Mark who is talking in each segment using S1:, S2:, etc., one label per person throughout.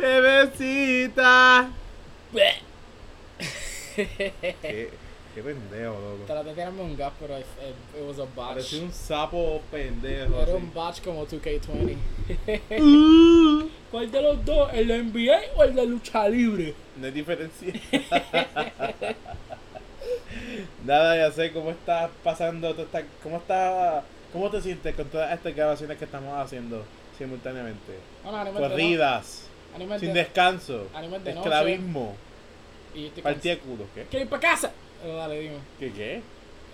S1: Bebecita. Qué, qué pendejo, loco.
S2: Traté de tirarme un gas, pero it, it- it was a botch.
S1: Parecía un sapo pendejo.
S2: Era
S1: así.
S2: un botch como 2K20.
S1: Uh,
S2: ¿Cuál de los dos? ¿El de NBA o el de lucha libre?
S1: no hay diferencia. Nada, ya sé cómo estás pasando. tú estás- ¿Cómo está, ¿Cómo te sientes con todas estas grabaciones que estamos haciendo simultáneamente?
S2: No, no,
S1: Corridas,
S2: no- animal
S1: sin
S2: de-
S1: descanso,
S2: animal de
S1: esclavismo,
S2: Y
S1: partida de culo. ¿Qué?
S2: ¿Quiero ir para casa? Eh, dale, dime.
S1: ¿Qué? ¿Qué?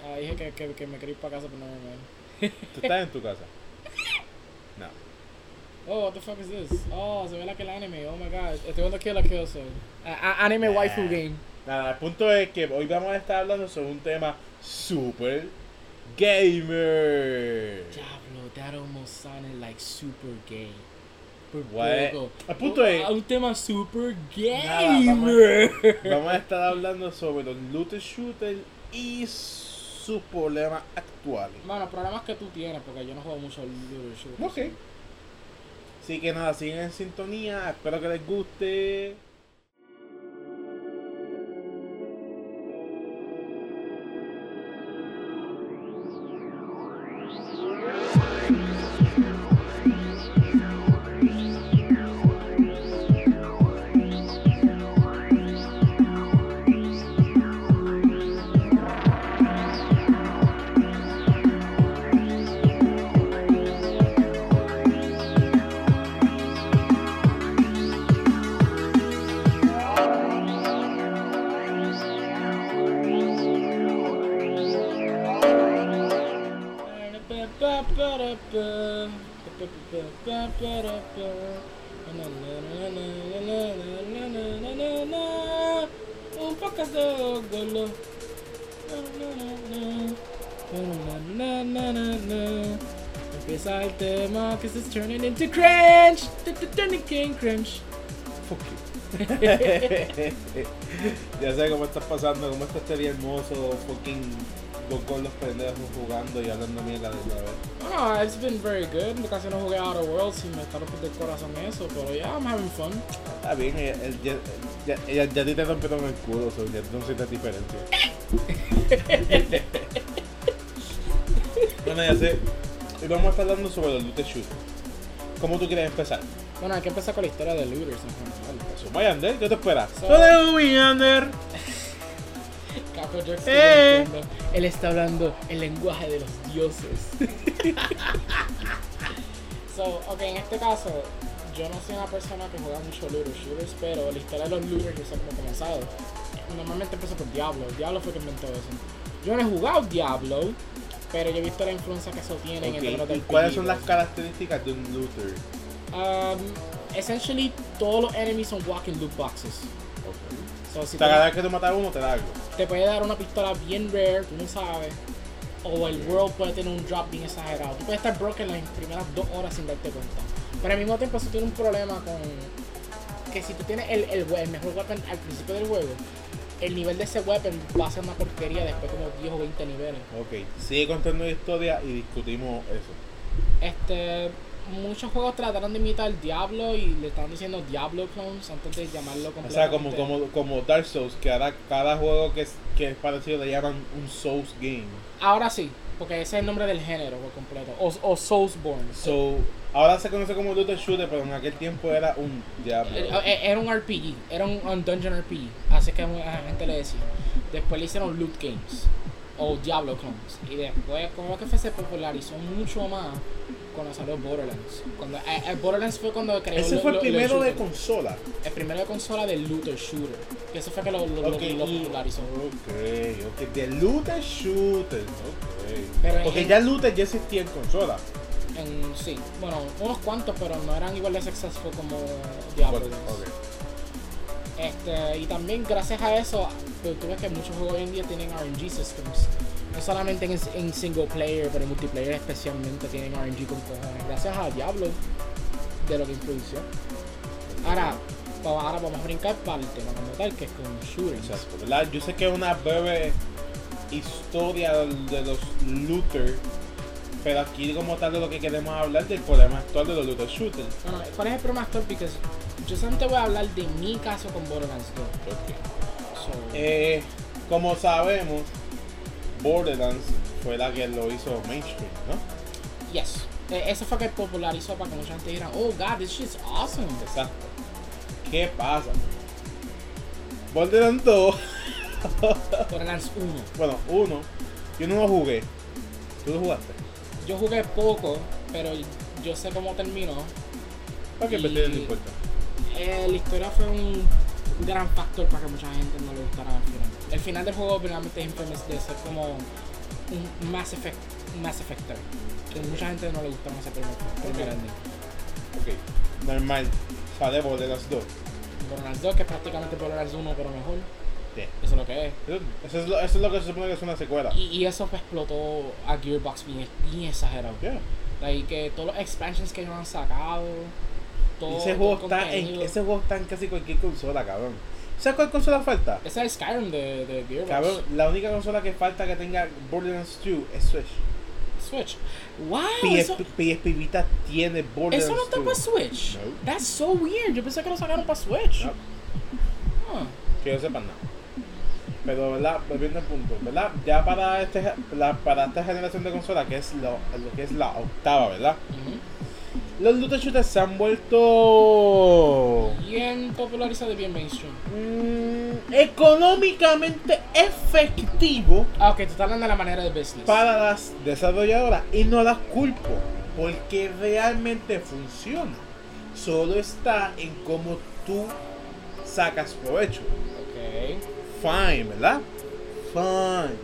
S2: Ah, dije que, que, que me quería ir para casa, pero no me
S1: ¿Tú estás en tu casa? No.
S2: Oh, what the fuck is this? Oh, se ve la que el anime. Oh my god. Estoy viendo Kill la Kill Soul. A- a- anime
S1: Nah.
S2: waifu game.
S1: Nada, el punto es que hoy vamos a estar hablando sobre un tema super gamer.
S2: Diablo, that almost sounded like super gay. Por poco.
S1: El punto es-
S2: Un tema super
S1: Nada, vamos
S2: gamer.
S1: Vamos a estar hablando sobre los looter shooters y sus problemas actuales.
S2: Mano, problemas que tú tienes, porque yo no juego mucho Looter Shooter.
S1: Ok. Así que nada, siguen en sintonía, espero que les guste.
S2: Podcast de golo. El tema que se turning into cringe. Turning king cringe.
S1: Fuck you. ya sé cómo estás pasando, cómo está este hermoso, fucking dos golos pendejos jugando y hablando mierda de la vez.
S2: Oh, it's been very good. Casi no jugué Outer Worlds y me está rompiendo el corazón eso, pero yeah, I'm having fun.
S1: Está bien, ella, él- ya, ya, ya, ya a ti te rompieron el culo, so ya tú no sientes diferencia. bueno, ya sé. Hoy vamos a estar hablando sobre los looter shooters. ¿Cómo tú quieres empezar?
S2: Bueno, hay que empezar con la historia de Looters en general.
S1: Suma Yander, ¿qué te esperas?
S2: So-
S1: Suma Yander.
S2: Capo Jackson,
S1: Eh.
S2: Él está hablando el lenguaje de los dioses. so, ok, en este caso, yo no soy una persona que juega mucho looter shooters, pero la historia de los looters yo sé cómo ha comenzado. Normalmente empezó por Diablo. Diablo fue que inventó eso. Yo no he jugado Diablo, pero yo he visto la influencia que eso tiene en
S1: Ok,
S2: términos
S1: ¿y
S2: del
S1: cuáles son las características de un looter?
S2: Um, essentially, todos los enemies son walking loot boxes. So, si
S1: Te cada vez que tú matas a uno, te da algo.
S2: te puede dar una pistola bien rare, tú no sabes. O el world puede tener un drop bien exagerado. Tú puedes estar broken las primeras dos horas sin darte cuenta. Pero al mismo tiempo, si tienes un problema con. Que si tú tienes el, el, el mejor weapon al principio del juego, el nivel de ese weapon va a ser una porquería después como 10 o 20 niveles.
S1: Ok, sigue contando la historia y discutimos eso.
S2: Este. Muchos juegos trataron de imitar Diablo y le estaban diciendo Diablo clones antes de llamarlo
S1: O sea, como, como, como Dark Souls, que ahora cada juego que es, que es parecido le llaman un Souls game.
S2: Ahora sí, porque ese es el nombre del género por completo. O, o Soulsborne.
S1: So, ahora se conoce como Looter Shooter, pero en aquel tiempo era un Diablo.
S2: Eh, eh, Era un RPG, era un, un Dungeon RPG, así que la gente le decía. Después le hicieron Loot Games o Diablo Clones. Y después, como que fue, se popularizó mucho más cuando salió Borderlands. Cuando, eh, eh, Borderlands fue cuando creó
S1: Ese
S2: lo-
S1: fue el
S2: lo-
S1: primero de consola.
S2: El primero de consola del Looter Shooter. Que eso fue que lo, lo, lo- popularizó.
S1: Ok, ok, de Looter Shooter. Ok.
S2: Pero
S1: Porque
S2: en-
S1: ya Looter ya existía en consola.
S2: En, sí, bueno, unos cuantos, pero no eran igual de successful como Diablo.
S1: Bueno, ok.
S2: Este, y también gracias a eso, pues, tú ves que muchos juegos hoy en día tienen RNG systems. No solamente en, en single player, pero en multiplayer especialmente tienen RNG con cojones. Gracias a Diablo, de lo que introdució. Ahora, ahora vamos a brincar para el tema como tal, que es con shooters.
S1: Exacto, ¿verdad? Yo sé que es una breve historia de los looter, Pero aquí como tal de lo que queremos hablar del problema actual de los looter shooters.
S2: Bueno, ¿cuál es el problema actual? Porque yo solamente voy a hablar de mi caso con Borderlands 2. So,
S1: Eh, como sabemos, Borderlands fue la que lo hizo mainstream, ¿no?
S2: yes. Eh, eso fue que popularizó para que mucha gente dijera, oh god, this shit's awesome.
S1: Exacto. ¿Qué pasa? Borderlands 2,
S2: Borderlands 1.
S1: bueno, uno, yo no lo jugué. ¿Tú lo jugaste?
S2: Yo jugué poco, pero yo sé cómo terminó.
S1: Ok,
S2: Y-
S1: pero te- no importa.
S2: Eh, la historia fue un gran factor para que mucha gente no le gustara el final. El final del juego realmente es infamous de ser como un Mass Effect, Mass Effect 3. Que mucha gente no le gustó ese primer, primer ending.
S1: Ok, normal. Sale Borderlands 2.
S2: Borderlands 2, que es prácticamente Borderlands 1, pero mejor.
S1: Sí.
S2: Eso es lo que es.
S1: Eso, eso es lo, eso es lo que se supone que es una secuela.
S2: Y, y eso explotó a Gearbox bien, bien exagerado.
S1: Yeah.
S2: Like, que todos los expansions que ellos han sacado, todo,
S1: ese, juego está en, ese juego está en casi cualquier consola, cabrón. ¿Sabes cuál consola falta?
S2: Ese es Skyrim de, de Gearbox.
S1: Cabrón, la única consola que falta que tenga Borderlands 2 es Switch.
S2: Switch. Wow,
S1: PSP,
S2: eso,
S1: Vita tiene Borderlands
S2: eso no está
S1: 2.
S2: para Switch.
S1: No.
S2: That's so weird. Yo pensé que lo sacaron para Switch.
S1: No,
S2: Huh.
S1: que yo sepa nada. Pero, ¿verdad? Volviendo al punto, ¿verdad? Ya para, este, la, para esta generación de consola, que es lo, lo que es la octava, ¿verdad? Los shooters se han vuelto
S2: Bien popularizado y bien mainstream.
S1: mm, económicamente efectivo
S2: Ah, ok, tú estás hablando de la manera de business.
S1: para las desarrolladoras y no las culpo porque realmente funciona. Solo está en cómo tú sacas provecho.
S2: Ok.
S1: Fine, ¿verdad? Fine.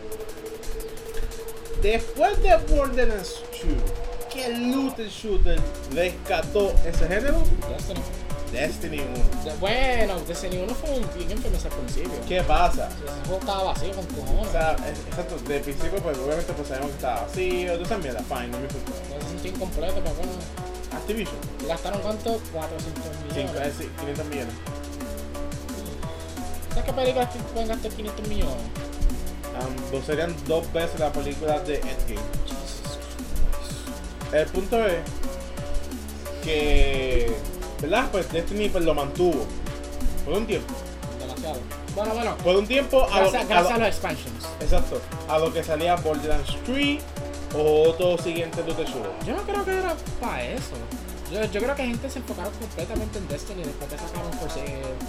S1: Después de Borderlands 2, ¿qué looter shooter rescató ese género?
S2: Destiny.
S1: Destiny 1.
S2: De- bueno, Destiny 1 fue un bien infamous al principio.
S1: ¿Qué pasa?
S2: Ese juego estaba vacío con
S1: O
S2: cojones.
S1: sea, es- exacto, de principio pues obviamente pues sabemos que estaba vacío, tú sabes, mierda, fine, no me importa.
S2: No se sentía incompleto, bueno.
S1: Activision,
S2: ¿Gastaron cuánto? 400
S1: cinco,
S2: millones.
S1: eh, sí, 500 millones.
S2: ¿Sabes qué películas te pueden gastar 500 millones?
S1: Um, dos- serían dos veces la película de Endgame. El punto es que, ¿verdad? Pues Destiny pues lo mantuvo por un tiempo.
S2: Demasiado. Bueno, bueno.
S1: Por un tiempo a lo,
S2: Gracias,
S1: a
S2: gracias a
S1: lo-
S2: los expansions.
S1: exacto, a lo que salía Borderlands 3 o otro siguiente shooter.
S2: Yo no creo que era para eso. Yo, yo creo que gente se enfocaron completamente en Destiny después que sacaron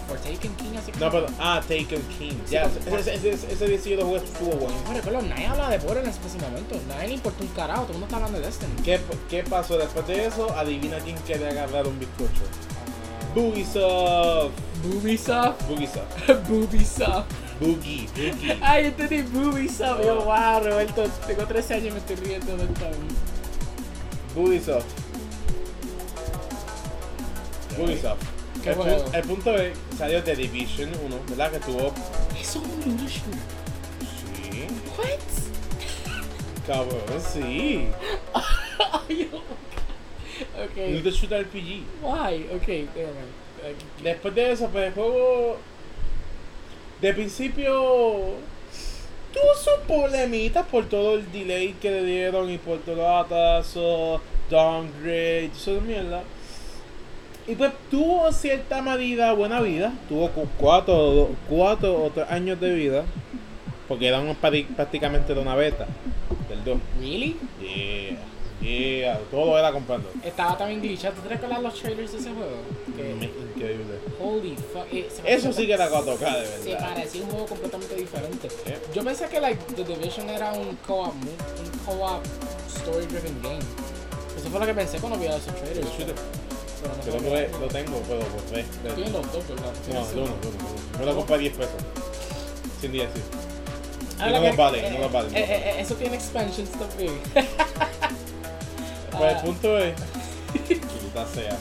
S2: Forsaken, King así
S1: No, pero, ah, Taken King.
S2: Sí, pero-
S1: ese, ese, ese, ese lo jugué, estuvo bueno.
S2: No recuerdo, nadie habla de Borderlands en ese momento. Nadie le importa un carajo, todo el mundo está hablando de Destiny.
S1: ¿Qué, ¿Qué pasó después de eso? Adivina quién quiere agarrar un bizcocho.
S2: Ah,
S1: Bugisoft.
S2: Bubisoft.
S1: Bugisoft.
S2: Bubisoft.
S1: Boogie. Boogie.
S2: Ay, entendí Bubisoft. Yo, wow, Roberto, tengo 13 años y me estoy riendo de esto.
S1: Bugisoft. Bugisoft.
S2: ¿Qué
S1: El, pu- el punto es, salió de Division 1, ¿verdad? Que tuvo...
S2: Eso es un shooter.
S1: Sí.
S2: What?
S1: Cabrón, sí.
S2: Oh my God. Ok.
S1: Looter Shooter RPG.
S2: Why? Ok, never mind. Eh,
S1: Después de eso, pues el juego. De principio. Tuvo sus problemitas por todo el delay que le dieron y por todo los atrasos, downgrade, eso de mierda. Y pues tuvo cierta medida, buena vida. Tuvo cu- cuatro, cuatro o tres años de vida. Porque eran pari- prácticamente de una beta. Del 2.
S2: Really?
S1: Yeah, yeah, todo era comprando.
S2: Estaba también glitchado. ¿Tú te recuerdas los trailers de ese juego? Que,
S1: Increíble.
S2: holy fuck. eh, se
S1: Eso sí que era 4K de
S2: Se
S1: verdad.
S2: parecía un juego completamente diferente.
S1: Yeah.
S2: Yo pensé que like, The Division era un co-op, un co-op story-driven game. Eso fue lo que pensé cuando vi esos trailers. No
S1: Yo lo, lo tengo, pero por tres.
S2: Tienen los dos, ¿verdad?
S1: No, el uno, el uno. Yo lo compré a 10 pesos. Sin DLC.
S2: Ah,
S1: Y no los vale,
S2: eh,
S1: no los vale.
S2: eh, eh, eh, eso tiene expansions también.
S1: Pues el
S2: Ah.
S1: punto es. Quita sea.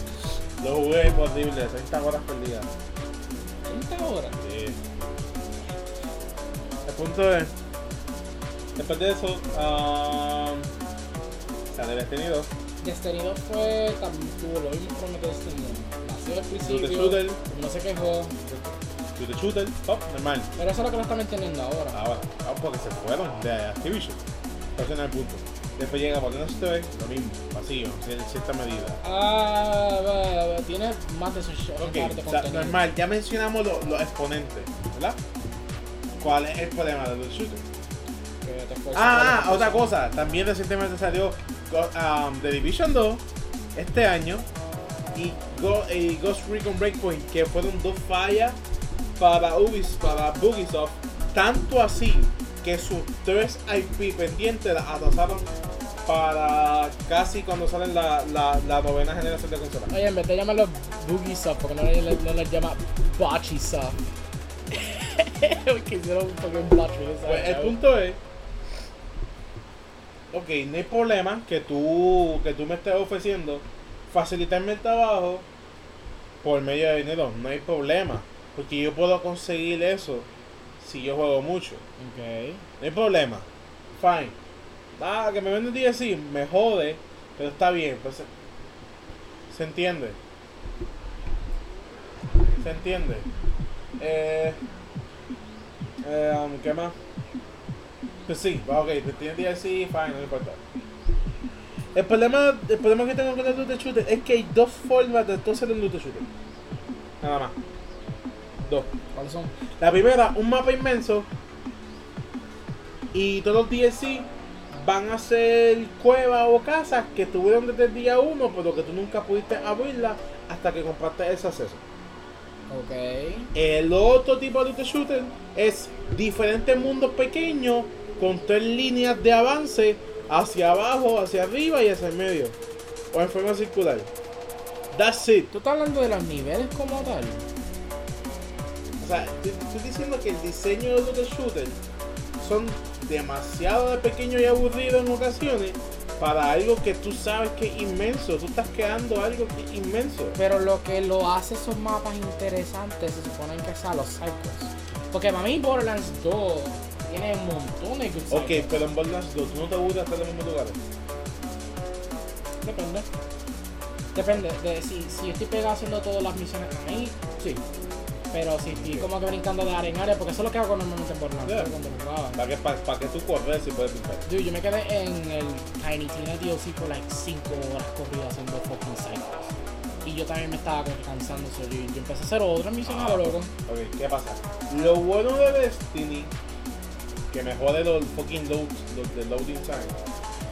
S1: Lo jugué horrible, 30 horas por día.
S2: 30 horas.
S1: Sí. El punto es. Después de eso, um, sale Destiny 2.
S2: Destiny 2 fue, también tuvo lo mismo con Destiny 1. Nació al principio,
S1: shooter.
S2: no se quejó,
S1: Shooter, shooter, top, normal.
S2: pero eso es lo que lo están entendiendo ahora.
S1: Ahora, ah, porque se fueron de Activision. Ese no es el punto. Después llega Borderlands 3, lo mismo, vacío, en cierta medida.
S2: Ah, tiene más de su show.
S1: Ok, o sea, normal, ya mencionamos lo- los exponentes, ¿verdad? ¿Cuál es el problema de los shooters? Ah, otra cosa, también recientemente salió um, The Division 2 este año y, Go- y Ghost Recon Breakpoint, que fueron dos fallas para Ubisoft, para Bugisoft, tanto así que sus tres IP pendientes las atrasaron para casi cuando salen la, la, la novena generación de consolas.
S2: Oye, en vez de llamarlo Boogie Soft, porque no no le llama Bochy Soft. Porque hicieron un ¿sabes?
S1: Pues el punto es. Ok, no hay problema que tú, que tú me estés ofreciendo facilitarme el trabajo por medio de dinero. No hay problema. Porque yo puedo conseguir eso si yo juego mucho.
S2: Ok.
S1: No hay problema. Fine. Ah, que me venden DLC, me jode. Pero está bien. Pues, se- se entiende. Se entiende. Eh, eh, um, ¿Qué más? Pues sí, va, ok, te tiene DLC, fine, no importa. El problema, el problema que tengo con el loot de shooter es que hay dos formas de tú hacer un loot de shooter. Nada más. Dos.
S2: ¿Cuáles son?
S1: La primera, un mapa inmenso. Y todos los DLC van a ser cuevas o casas que tuvieron desde el día 1, pero que tú nunca pudiste abrirla hasta que compraste ese acceso.
S2: Ok.
S1: El otro tipo de loot shooter es diferentes mundos pequeños con tres líneas de avance hacia abajo, hacia arriba y hacia el medio. O en forma circular. That's it.
S2: ¿Tú estás hablando de los niveles como tal?
S1: O sea, te- te estoy diciendo que el diseño de los shooters son demasiado de pequeño y aburrido en ocasiones para algo que tú sabes que es inmenso. Tú estás creando algo que es inmenso.
S2: Pero lo que lo hace esos mapas interesantes se suponen que sea los cycles. Porque para mí Borderlands 2 tiene un montón de good
S1: Ok, pero en Borderlands 2 tú no te aburres estar en los mismos lugares.
S2: Depende. Depende de si, si estoy pegado haciendo todas las misiones ahí, sí. Pero si estoy como que brincando de área en área, porque eso es lo que hago normalmente en Borderlands
S1: Yeah.
S2: cuando jugaba.
S1: ¿Para que, para, para que tú corres y puedes pintar?
S2: Dude, yo me quedé en el Tiny Tina DLC por like 5 horas corridas haciendo fucking cycles. Y yo también me estaba cansando, so yo, yo empecé a hacer otras misiones a lo loco.
S1: Ok, ¿qué pasa? Lo bueno de Destiny, que me jode los fucking loads, los de loading time.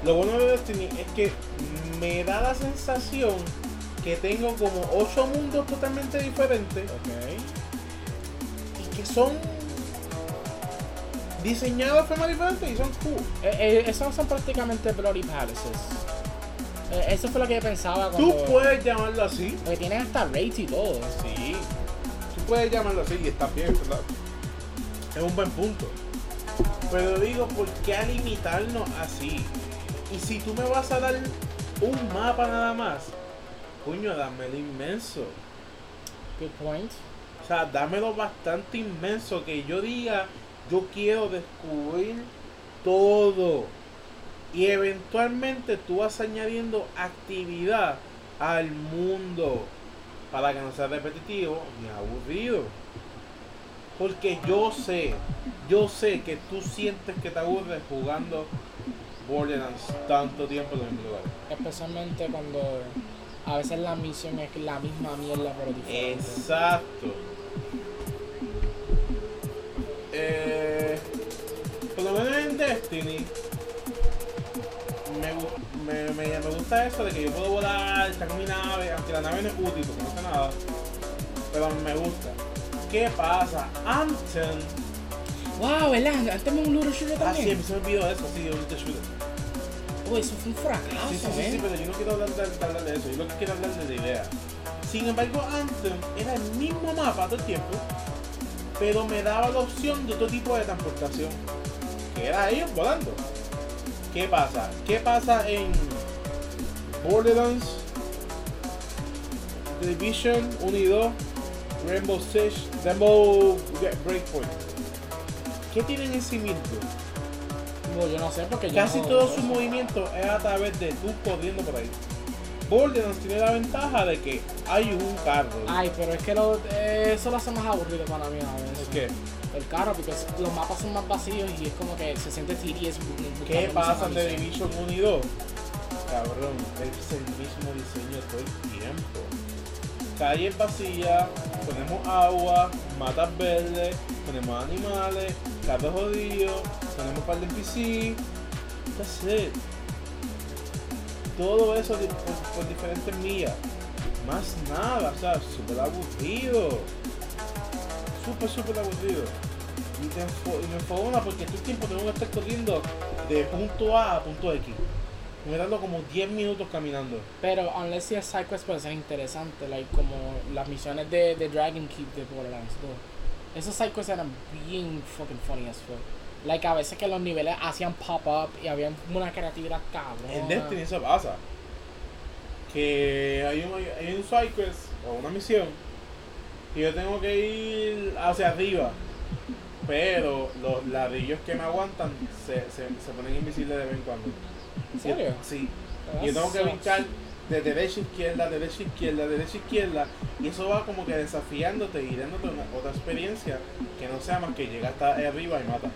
S1: Lo bueno de Destiny es que me da la sensación que tengo como 8 mundos totalmente diferentes
S2: Ok.
S1: y que son diseñados de forma diferente y son cool.
S2: Eh, eh, esos son prácticamente Bloody Palaces. Eh, eso fue lo que yo pensaba cuando...
S1: Tú puedes llamarlo así.
S2: Porque tienen hasta raids y todo.
S1: Sí. Tú puedes llamarlo así y está bien, ¿verdad? Es un buen punto. Pero digo, ¿por qué a limitarnos así? Y si tú me vas a dar un mapa nada más, coño, dámelo inmenso.
S2: Good point.
S1: O sea, dámelo bastante inmenso que yo diga, yo quiero descubrir todo. Y eventualmente tú vas añadiendo actividad al mundo para que no sea repetitivo ni aburrido. Porque yo sé, yo sé que tú sientes que te aburres jugando Borderlands tanto tiempo en el mismo lugar.
S2: Especialmente cuando a veces la misión es la misma mierda pero diferente.
S1: Exacto. Eh, por lo menos en Destiny me, me, me, me gusta eso de que yo puedo volar, estar con mi nave, aunque la nave no es útil porque no hace nada. Pero me gusta. ¿Qué pasa? Anthem.
S2: Wow, ¿verdad? Antes me un shooter
S1: Ah, sí,
S2: también.
S1: se me olvidó eso, sí, un looter shooter.
S2: Uy, eso fue un fracaso,
S1: Sí, sí, sí,
S2: ¿eh?
S1: sí, pero yo no quiero hablar de, hablar de eso, yo lo que quiero hablar es de la idea. Sin embargo, Anthem era el mismo mapa todo el tiempo, pero me daba la opción de otro tipo de transportación, que era ellos volando. ¿Qué pasa? ¿Qué pasa en Borderlands, The Division 1 y 2, Rainbow Six, Rainbow Breakpoint? ¿Qué tienen en sí mismo?
S2: Bueno, yo no sé porque yo
S1: Casi
S2: no-
S1: todo su movimiento es a través de tú corriendo por ahí. Borderlands tiene la ventaja de que hay un carro.
S2: Ay, pero es que lo, eh, eso lo hace más aburrido para mí a veces.
S1: ¿Es que?
S2: el carro, porque los mapas son más vacíos y es como que se siente tedious. bu-
S1: ¿Qué pasa
S2: misión.
S1: Division 1 y 2? Cabrón, es el mismo diseño todo el tiempo. Calles vacías, ponemos agua, matas verdes, ponemos animales, carros jodidos, ponemos un par de NPC. That's it. Todo eso por, diferentes millas. Más nada, o sea, súper aburrido. Súper, súper aburrido. Y, te y me enfogona porque todo el tiempo tengo que estar corriendo de punto A a punto X. Me dando como 10 minutos caminando.
S2: Pero, unless si es sidequest, puede ser interesante, like, como las misiones de, de Dragon Keep de Borderlands 2. Esos sidequests eran bien fucking funny as fuck. Like, a veces que los niveles hacían pop-up y había una creatividad cabrón.
S1: En Destiny eso pasa. Que hay un, hay un side quest o una misión y yo tengo que ir hacia arriba. Pero los ladrillos que me aguantan se, se, se ponen invisibles de vez en cuando.
S2: ¿En serio?
S1: Sí.
S2: That
S1: Y yo tengo que brincar de derecha a izquierda, derecha a izquierda, derecha a izquierda. Y eso va como que desafiándote y dándote una, otra experiencia que no sea más que llegar hasta arriba y mata.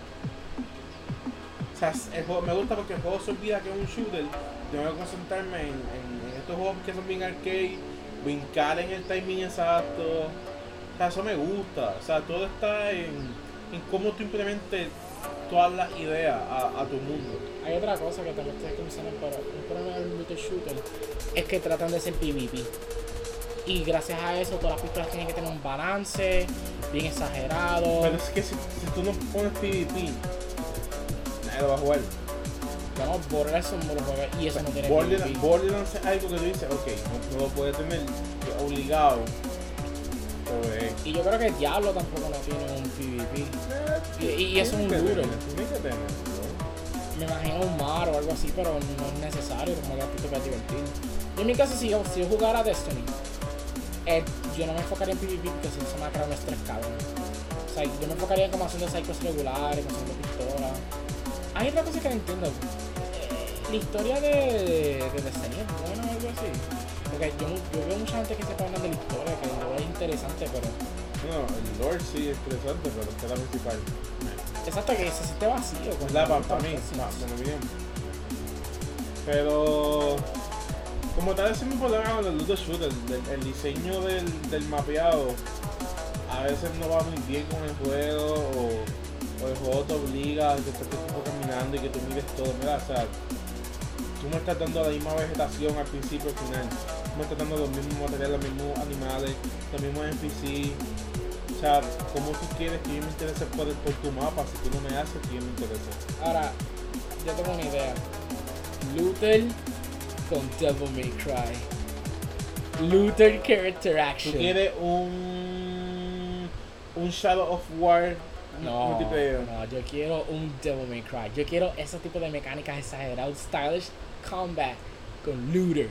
S1: O sea, el juego, me gusta porque el juego se olvida que es un shooter. Tengo que concentrarme en, en- en estos juegos que son bien arcade, brincar en el timing exacto. O sea, eso me gusta. O sea, todo está en, en cómo tú implementes todas las ideas a, a tu mundo.
S2: Hay otra cosa que también ustedes que mencionan, pero un problema del looter shooter es que tratan de ser PvP. Y gracias a eso, todas las pistolas tienen que tener un balance bien exagerado.
S1: Pero es que si, si tú no pones PvP, nadie lo va a jugar.
S2: Bueno, Borderlands son los juegos y eso no tiene
S1: Borderlands. Borderlands es algo que tú dices, ok, no, no lo puedes tener obligado. Eh,
S2: Y yo creo que Diablo tampoco no tiene un PvP. Y- y eso es un
S1: tiene que tener, tenerlo.
S2: Me imagino un mar o algo así, pero no es necesario, como que a ti te puede divertir. Y en mi caso, si yo, si yo jugara Destiny, eh, yo no me enfocaría en PvP porque si se me va a un estrés. O sea, yo me enfocaría en como haciendo cycles regulares, como haciendo pistolas. Hay otra cosa que no entiendo. Eh, la historia de, de Destiny es o algo así. Porque yo, yo veo mucha gente que se hablan de la historia, que no es interesante, pero.
S1: No, el Lord sí es interesante, pero es que la principal.
S2: Exacto, que se siente vacío. Con
S1: la para mí, opinión. Pero, como tal, es mi problema con el looter shooter. El, el diseño del, del mapeado a veces no va muy bien con el juego o, o el juego te obliga a que estés caminando y que tú mires todo. Mira, o sea, tú me estás dando la misma vegetación al principio y al final. Tú me estás dando los mismos materiales, los mismos animales, los mismos NPC. O sea, ¿cómo tú quieres que yo me interese por, por tu mapa si tú no me haces que yo me interese?
S2: Ahora, yo tengo una idea. Luther con Devil May Cry. Luther character
S1: ¿Tú
S2: action.
S1: quieres un, un Shadow of War
S2: No,
S1: multiplayer?
S2: no, yo quiero un Devil May Cry. Yo quiero ese tipo de mecánicas exageradas, stylish combat con Luther.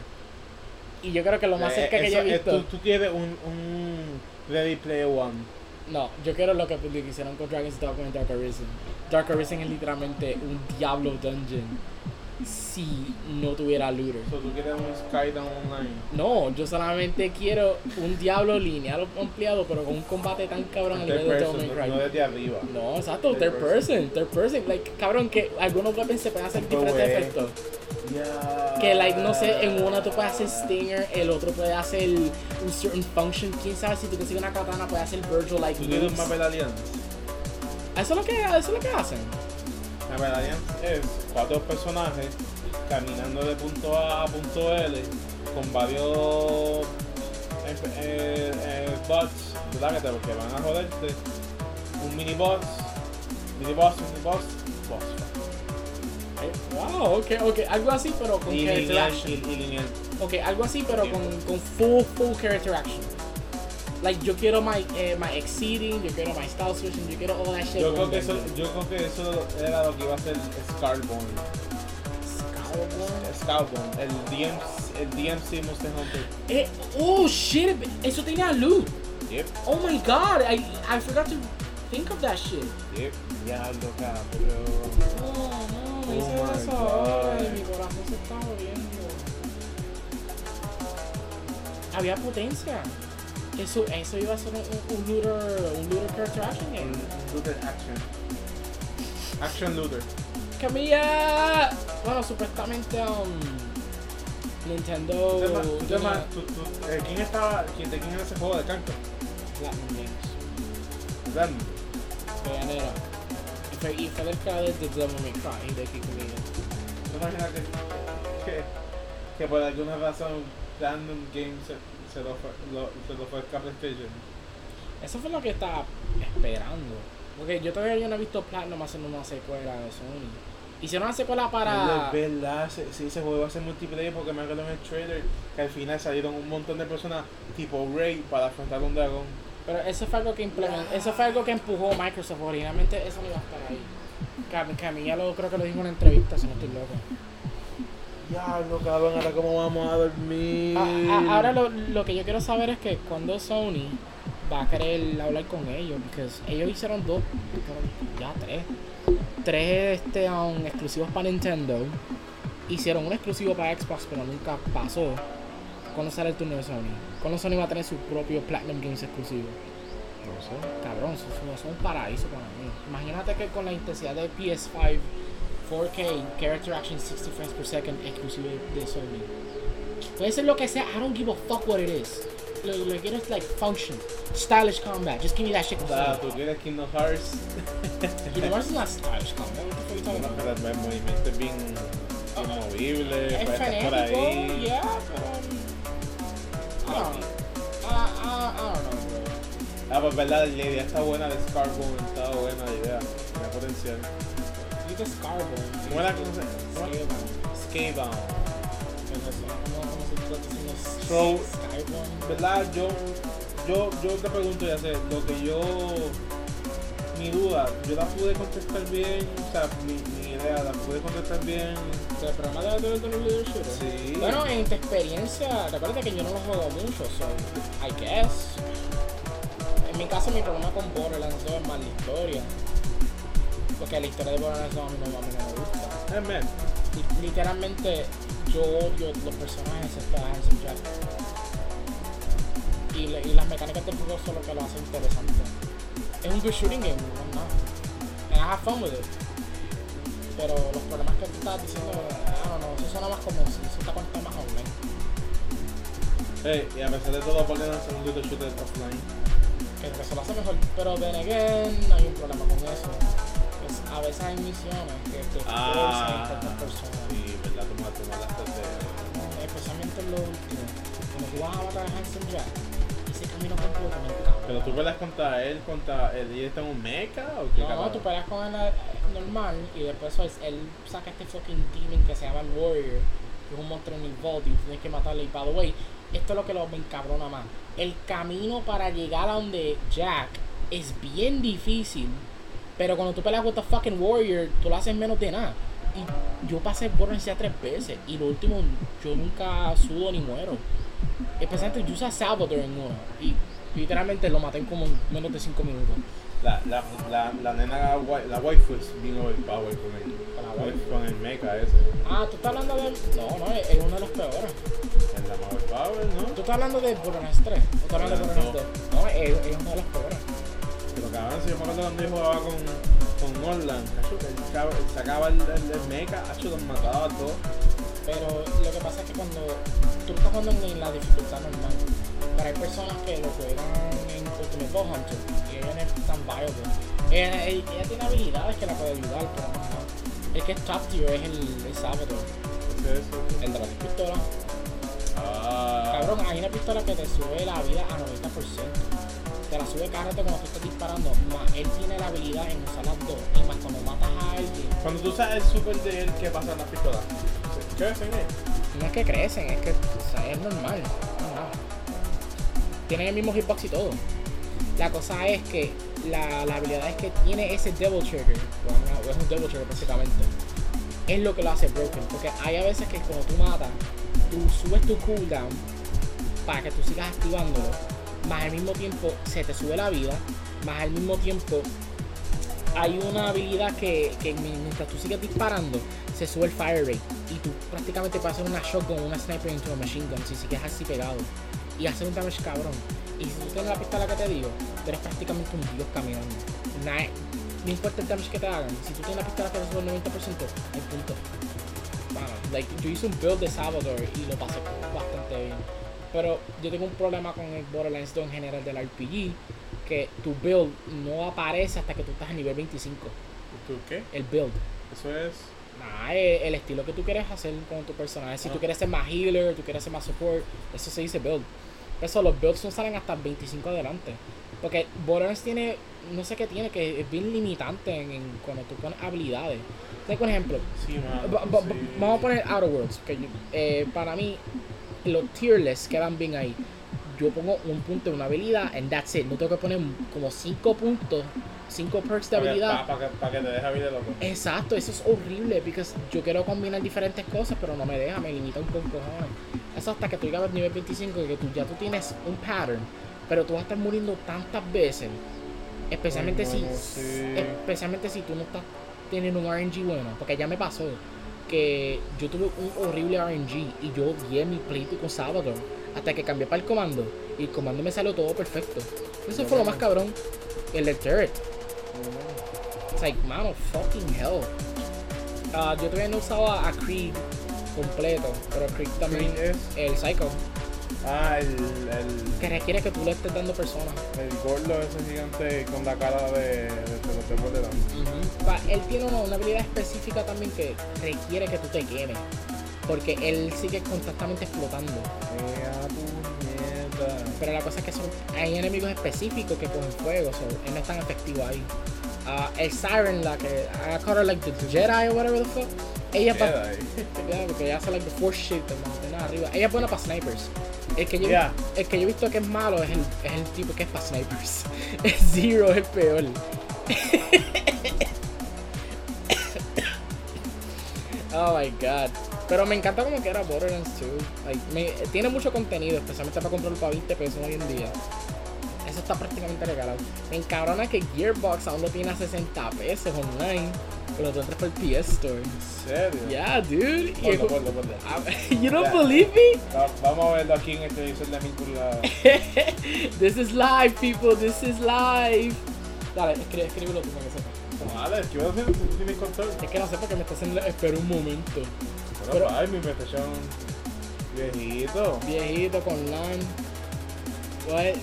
S2: Y yo creo que lo más
S1: Eh,
S2: cerca que yo he visto.
S1: tú, tú quieres un, un Ready Player One.
S2: No, yo quiero lo que, hicieron con Dragon's Dogma y Dark Arisen. Dark Arisen es literalmente un Diablo Dungeon si no tuviera Looter.
S1: So, tú quieres un Skydown Online.
S2: No, yo solamente quiero un Diablo lineal ampliado, pero con un combate tan cabrón a
S1: Third
S2: nivel de Devil
S1: no,
S2: May
S1: no desde arriba.
S2: No, exacto,
S1: Third person.
S2: third person. Like, cabrón, que algunos weapons se pueden hacer diferentes efectos. Que, like, no sé, en una tú puedes hacer Stinger, el otro puede hacer un certain function. Quién sabe si tú consigues una katana, puede hacer Virgil, like,
S1: Tú quieres un Alliance.
S2: Eso es lo que, eso es lo que hacen.
S1: Marvel Alliance es cuatro personajes caminando de punto A a punto L con varios eh, eh, eh, bots, ¿verdad? Que, te, van a joderte. Un mini boss, mini boss, mini boss,
S2: Wow, ok, ok, algo así, pero con
S1: Y
S2: character
S1: lineal,
S2: action.
S1: y, y lineal.
S2: Ok, algo así, pero con, con full, full character action. Like, yo quiero my, eh, my exceeding, yo quiero my style switching, yo quiero all that shit.
S1: Yo creo, que eso, yo creo que eso era lo que iba a ser Scarborn. Scarborn, el DMC, el DMC Monster Hunter.
S2: Eh, oh shit, eso tenía loot.
S1: Yep,
S2: Oh my god, I, I forgot to think of that shit.
S1: yep. Ya lo cabrón.
S2: No, no, me
S1: Oh
S2: hice
S1: my
S2: eso ahora y mi corazón se está moviendo. Había potencia. Eso, eso iba a ser un, un looter, un looter character action
S1: Un looter action. Action looter.
S2: Camilla. Bueno, supuestamente um, Nintendo.
S1: Tema- tú tema- tú- tú- eh, ¿Quién estaba? quién- ¿De quién era ese juego de canto?
S2: Platinum Games. De enero. Y fue, y fue del creador de Devil May Cry de Kikumia.
S1: ¿Tú imaginas que, que, por alguna razón Random Games se, se, lo fue, lo, se lo fue a PlayStation?
S2: Eso fue lo que estaba esperando. Porque yo todavía no he visto Platinum haciendo una secuela de Sony. Hicieron una secuela para.
S1: Es verdad, se- sí, ese juego a ser multiplayer porque me acuerdo en el trailer que al final salieron un montón de personas tipo Rey para afrontar un dragón.
S2: Pero eso fue algo que implementó, eso fue algo que empujó Microsoft. Originalmente eso no iba a estar ahí. Cam- Camilla lo creo que lo dijo en una entrevista, si no estoy loco.
S1: Diablo, cabrón, ahora cómo vamos a dormir.
S2: Ahora lo, lo que yo quiero saber es que cuando Sony va a querer hablar con ellos, porque ellos hicieron dos, ya tres, tres este, um, exclusivos para Nintendo, hicieron un exclusivo para Xbox, pero nunca pasó. ¿Cuándo sale el turno de Sony? ¿Cuándo Sony va a tener su propio Platinum Games exclusivo?
S1: No sé.
S2: Cabrón, eso, eso es un paraíso para mí. Imagínate que con la intensidad de PS5 4K, Character Action 60 frames per second exclusivo de Sony. Puede ser lo que sea, I don't give a fuck what it is. Lo, lo que quiero es like function, stylish combat. Just give me that shit
S1: Ah. ¿Tú quieres Kingdom Hearts?
S2: Universe is not stylish combat. What the fuck are you talking
S1: Bueno,
S2: about?
S1: pero el movimiento es bien inmovible,
S2: Es frenético, yeah, pero...
S1: Ah, pues verdad, la idea está buena de Scarbone, está buena la idea, tiene potencial.
S2: Just Scarbone.
S1: ¿Cómo era que se cómo-
S2: Scarbone.
S1: Scalebound.
S2: ¿Cómo- cómo se puede decir los
S1: So-? ¿Verdad? Yo, yo, yo te pregunto, ya sé, lo que yo, mi duda, yo la pude contestar bien, o sea, mi, mi idea la pude contestar bien.
S2: ¿El programa de de los video shooter?
S1: Sí.
S2: Bueno, en tu experiencia, recuerda que yo no lo juego mucho, so I guess. En mi caso, mi problema con Borderlands 2 es más la historia. Porque la historia de Borderlands 2 a mí no, a mí no me gusta. Li- Literalmente, yo odio los personajes excepto a Jack. Y, le- y las mecánicas del juego son lo que lo hace interesante. Es un good shooting game, no es nada. I have fun with it. Pero los problemas que tú estabas diciendo, I don't know, eso suena más como si eso está más online.
S1: hey, y a pesar de todo, ¿por qué no hacer un little shooter offline?
S2: Que que se lo hace mejor. Pero then again, hay un problema con eso. Pues a veces hay misiones que te
S1: Ah.
S2: a personas.
S1: Sí, ¿verdad? Tú me hablaste de...
S2: especialmente en lo último, cuando tú vas a matar a Hanson Jack, ese camino completo me encanta.
S1: ¿Pero tú peleas contra él, contra él y está en un mecha o qué
S2: No,
S1: carajo?
S2: tú peleas con él eh, normal y después él saca este fucking demon que se llama el Warrior, que es un monstruo en el vault y tienes que matarle. Y by the way, esto es lo que lo me encabrona más. El camino para llegar a donde Jack es bien difícil, pero cuando tú peleas con fucking Warrior, tú lo haces en menos de nada. Y yo pasé Borderlands ya tres veces y lo último, yo nunca sudo ni muero. Especialmente yo usé Salvador en uno y literalmente lo maté en como menos de 5 minutos.
S1: La, la, la, la nena, la, wai- la waifu es bien overpowered con el,
S2: Con
S1: el, el mecha ese.
S2: Ah, tú estás hablando de. No, no, es es uno de los peores.
S1: Es la overpowered, ¿no?
S2: ¿Tú estás hablando de Borderlands 3? ¿O estás hablando de Borderlands 2? No, es, es uno de los peores.
S1: Pero cabrón, si yo me acuerdo cuando yo jugaba con, con Orland, él, sacaba- el, el, el mecha, cacho, los mataba a todos.
S2: Pero lo que pasa es que cuando tú estás jugando en la dificultad normal, pero hay personas que lo juegan en Ultimate Bow Hunter y ella no es tan viable. Ella, ella- ella tiene habilidades que la puede ayudar, pero no. El que es top tier es el, el Salvador,
S1: ¿Qué es eso?
S2: el de la pistola.
S1: Ah,
S2: Cabrón, hay una pistola que te sube la vida a 90%. Te la sube cada rato cuando tú estás disparando. Más él tiene la habilidad en usar las dos. Y más cuando matas a alguien.
S1: Cuando tú usas el super de él, ¿qué pasa en las pistolas? ¿Qué hacen él?
S2: No es que crecen, es que o sea, es normal. Tienen el mismo hitbox y todo. La cosa es que la, la habilidad es que tiene ese Devil Trigger. Bueno, es un Devil Trigger básicamente. Es lo que lo hace broken. Porque hay a veces que cuando tú matas, tú subes tu cooldown para que tú sigas activándolo. Más al mismo tiempo se te sube la vida. Más al mismo tiempo hay una habilidad que, que mientras tú sigues disparando, se sube el fire rate. Y tú prácticamente puedes hacer una shotgun o una sniper into a machine gun si sigues así pegado. Y hacer un damage cabrón. Y si tú tienes la pistola que te digo, tú eres prácticamente un dios caminando. Nada, no importa el damage que te hagan. Si tú tienes la pistola que te el 90%, hay punto. Bueno, like, yo hice un build de Salvador y lo pasé bastante bien. Pero yo tengo un problema con el Borderlands 2 en general del RPG, que tu build no aparece hasta que tú estás a nivel 25.
S1: ¿Tú qué?
S2: El build.
S1: Eso es.
S2: Nah, el, el estilo que tú quieres hacer con tu personaje. Si
S1: Ah.
S2: tú quieres ser más healer, tú quieres ser más support, eso se dice build. Eso, los builds no salen hasta el 25 adelante. Porque Borderlands tiene, no sé qué tiene, que es bien limitante en, en cuando tú pones habilidades. Tengo un ejemplo.
S1: Sí, sí.
S2: Vamos a poner Outer Worlds, que yo- eh, para mí los tierless quedan bien ahí. Yo pongo un punto de una habilidad and that's it. No tengo que poner como 5 puntos, 5 perks de
S1: Para
S2: habilidad.
S1: pa- pa' que, pa' que te deje vida loco.
S2: Exacto, eso es horrible porque yo quiero combinar diferentes cosas, pero no me deja, me limita un poco. Eso hasta que tú llegas al nivel 25 y que tú ya tú tienes un pattern, pero tú vas a estar muriendo tantas veces, especialmente
S1: Ay,
S2: si
S1: sí.
S2: especialmente si tú no estás teniendo un RNG bueno, porque ya me pasó que yo tuve un horrible RNG y yo odié mi pleito con Salvador hasta que cambié para el comando y el comando me salió todo perfecto. Eso fue lo más cabrón. El del turret. Like, mano, fucking hell. Ah, yo todavía no usaba a Krieg completo, pero Krieg también
S1: es-
S2: el Psycho,
S1: Ah, el, el,
S2: que requiere que tú le estés dando personas.
S1: el gordo ese gigante con la cara de, de, de de Dan.
S2: Pa- él tiene una, una habilidad específica también que requiere que tú te quemes, porque él sigue constantemente explotando. Pero la cosa es que son, hay enemigos específicos que cogen fuego, so él no es tan efectivo ahí. Ah, el Siren, la que I call her like the Jedi or whatever the fuck. Ella es pa-
S1: Jedi.
S2: Ya, porque ella hace like the force shit, te mantiene arriba. Ella es buena para snipers. El que, yo,
S1: Yeah.
S2: el que yo he visto que es malo es el, es el tipo que es para snipers. Es Zero, es el peor. oh my god. Pero me encanta como que era Borderlands 2. Like, me- tiene mucho contenido, especialmente para comprarlo para 20 pesos hoy en día. Eso está prácticamente regalado. Me encabrona que Gearbox aún lo tiene a 60 pesos online. Pero tú entras por el PS Store.
S1: ¿En serio?
S2: Yeah, dude. El
S1: Ponlo, ponlo, ponlo.
S2: Ah, you don't
S1: Ya.
S2: believe me?
S1: Va- vamos a verlo aquí en este visor de pulgadas.
S2: This is live, people. This is live. Dale, escribe, escríbelo tú para que sepa.
S1: Vale, ¿qué vas a hacer? ¿Tú tienes control?
S2: Es que no sé por qué me está haciendo. Espera un momento.
S1: Bueno,
S2: Pero-
S1: ay, mi PlayStation viejito.
S2: Viejito con LAN. What?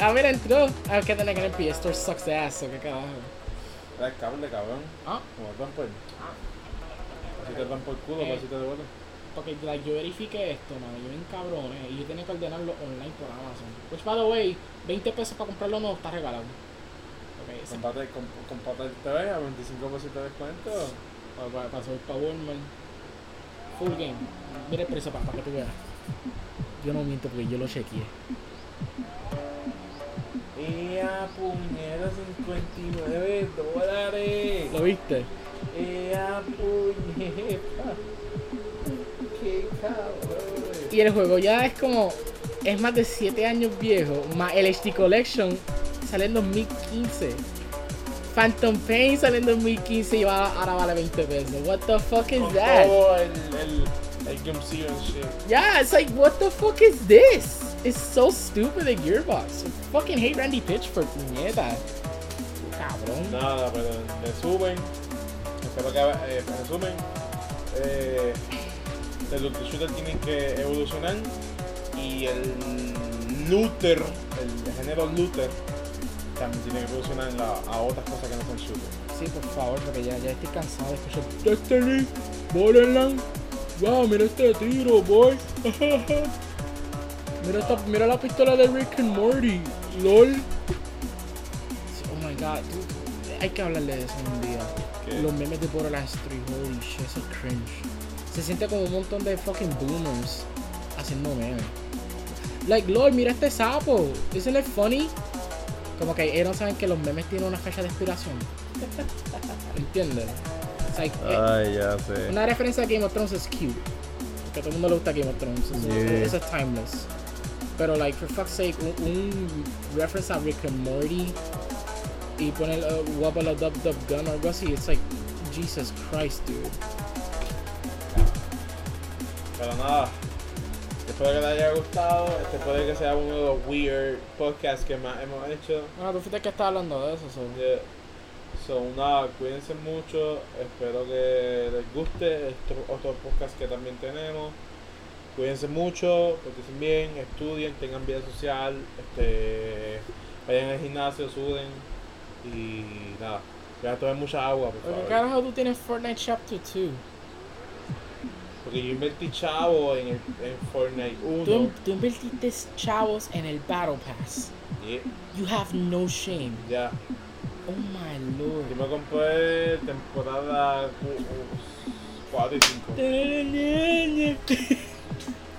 S2: Ah, mira, entró. Ah, que tener que en el PS Store sucks de ass, ¿o qué carajo?
S1: Era el cable, cabrón.
S2: Ah,
S1: Como dan por. Si te dan por culo,
S2: Eh.
S1: pues si te devuelven.
S2: porque like, yo verifiqué esto, mano. Yo bien cabrones. Y yo tenía que ordenarlo online por Amazon. Which, by the way, 20 pesos para comprarlo no está regalado. Ok, ese-
S1: Comparte, comp, comparte el TV a 25% de descuento.
S2: para, para, para subir para Walmart. Full game. Mira el precio para, para que tú veas. Yo no miento porque yo lo chequeé.
S1: ¡Ea puñeta! 59 dólares.
S2: ¿Lo viste?
S1: ¡Ea puñeta! ¡Qué cabrón!
S2: Y el juego ya es como. Es más de 7 años viejo. Más el HD Collection sale en 2015. Phantom Pain sale en 2015 y va- ahora vale 20 pesos. What the fuck is that?
S1: todo el, el, el Game and shit.
S2: Yeah, it's like, what the fuck is this? It's so stupid the Gearbox. I fucking hate Randy Pitchford, puñeta. Cabrón.
S1: Nada, pero resumen. Espero que eh, resumen. Eh, el looter shooter tienen que evolucionar y el looter, el género looter, también tiene que evolucionar la- a otras cosas que no son shooter.
S2: Sí, por favor, porque ya, ya estoy cansado de escuchar Destiny, Borderlands. Wow, mira este tiro, boy. mira, esta, mira la pistola de Rick and Morty. LOL. Oh my god, dude. Hay que hablarle de eso un día.
S1: ¿Qué?
S2: Los memes de Borderlands 3, holy shit, eso es cringe. Se siente como un montón de fucking boomers haciendo memes. Like, LOL, mira este sapo. Isn't it funny? Como que ellos no saben que los memes tienen una fecha de expiración. ¿Entiendes? Like, eh,
S3: Ay, ya sé.
S2: una referencia a Game of Thrones es cute. Porque a todo el mundo le gusta Game of Thrones. Eso,
S3: Yeah.
S2: eso es timeless. Pero, like, for fuck's sake, un, un reference a Rick and Morty y poner uh, Wabba Dub Dub Gun o algo así, it's like, Jesus Christ, dude.
S1: Pero nada, Espero que les haya gustado. Este puede que sea uno de los weird podcasts que más hemos hecho.
S2: Ah, tú fuiste que estaba hablando de eso. so.
S1: Yeah. So, nada, cuídense mucho. Espero que les guste estos otros podcasts que también tenemos. Cuídense mucho, porten bien, estudien, tengan vida social, este, vayan al gimnasio, suden y nada. Voy a tomar mucha agua, por
S2: ¿Por qué
S1: favor.
S2: carajo tú tienes Fortnite Chapter 2?
S1: Porque yo invertí chavo en, el, en Fortnite 1.
S2: Tú, tú invertiste chavos en el Battle Pass.
S1: Yeah,
S2: You have no shame.
S1: ya.
S2: Oh my
S1: Yo
S2: lord.
S1: me compré temporada 4 y 5.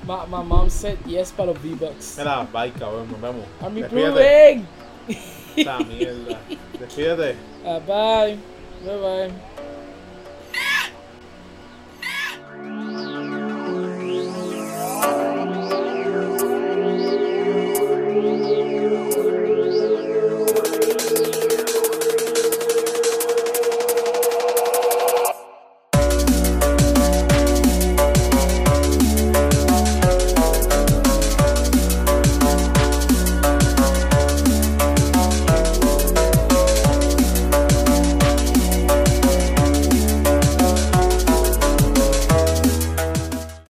S2: My, my mom said yes para los V-Bucks.
S1: Mira, bye cabrón, nos vemos.
S2: I'm improving.
S1: Esta mierda. Despídete.
S2: Uh, bye. Bye bye.